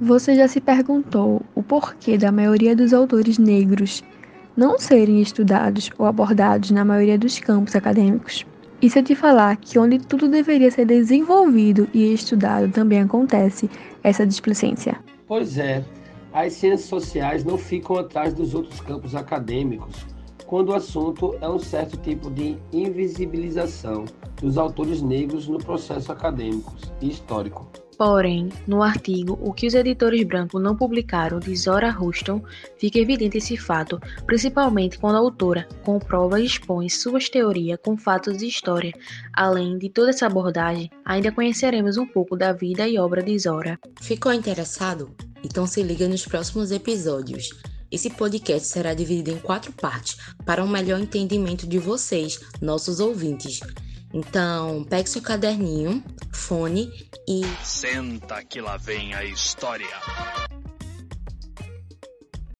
Você já se perguntou o porquê da maioria dos autores negros não serem estudados ou abordados na maioria dos campos acadêmicos? E se eu te falar que onde tudo deveria ser desenvolvido e estudado também acontece essa displicência? Pois é, as ciências sociais não ficam atrás dos outros campos acadêmicos quando o assunto é um certo tipo de invisibilização dos autores negros no processo acadêmico e histórico. Porém, no artigo O que os editores brancos não publicaram de Zora Huston, fica evidente esse fato, principalmente quando a autora comprova e expõe suas teorias com fatos de história. Além de toda essa abordagem, ainda conheceremos um pouco da vida e obra de Zora. Ficou interessado? Então se liga nos próximos episódios. Esse podcast será dividido em quatro partes para um melhor entendimento de vocês, nossos ouvintes. Então, pegue seu caderninho, fone e. Senta que lá vem a história.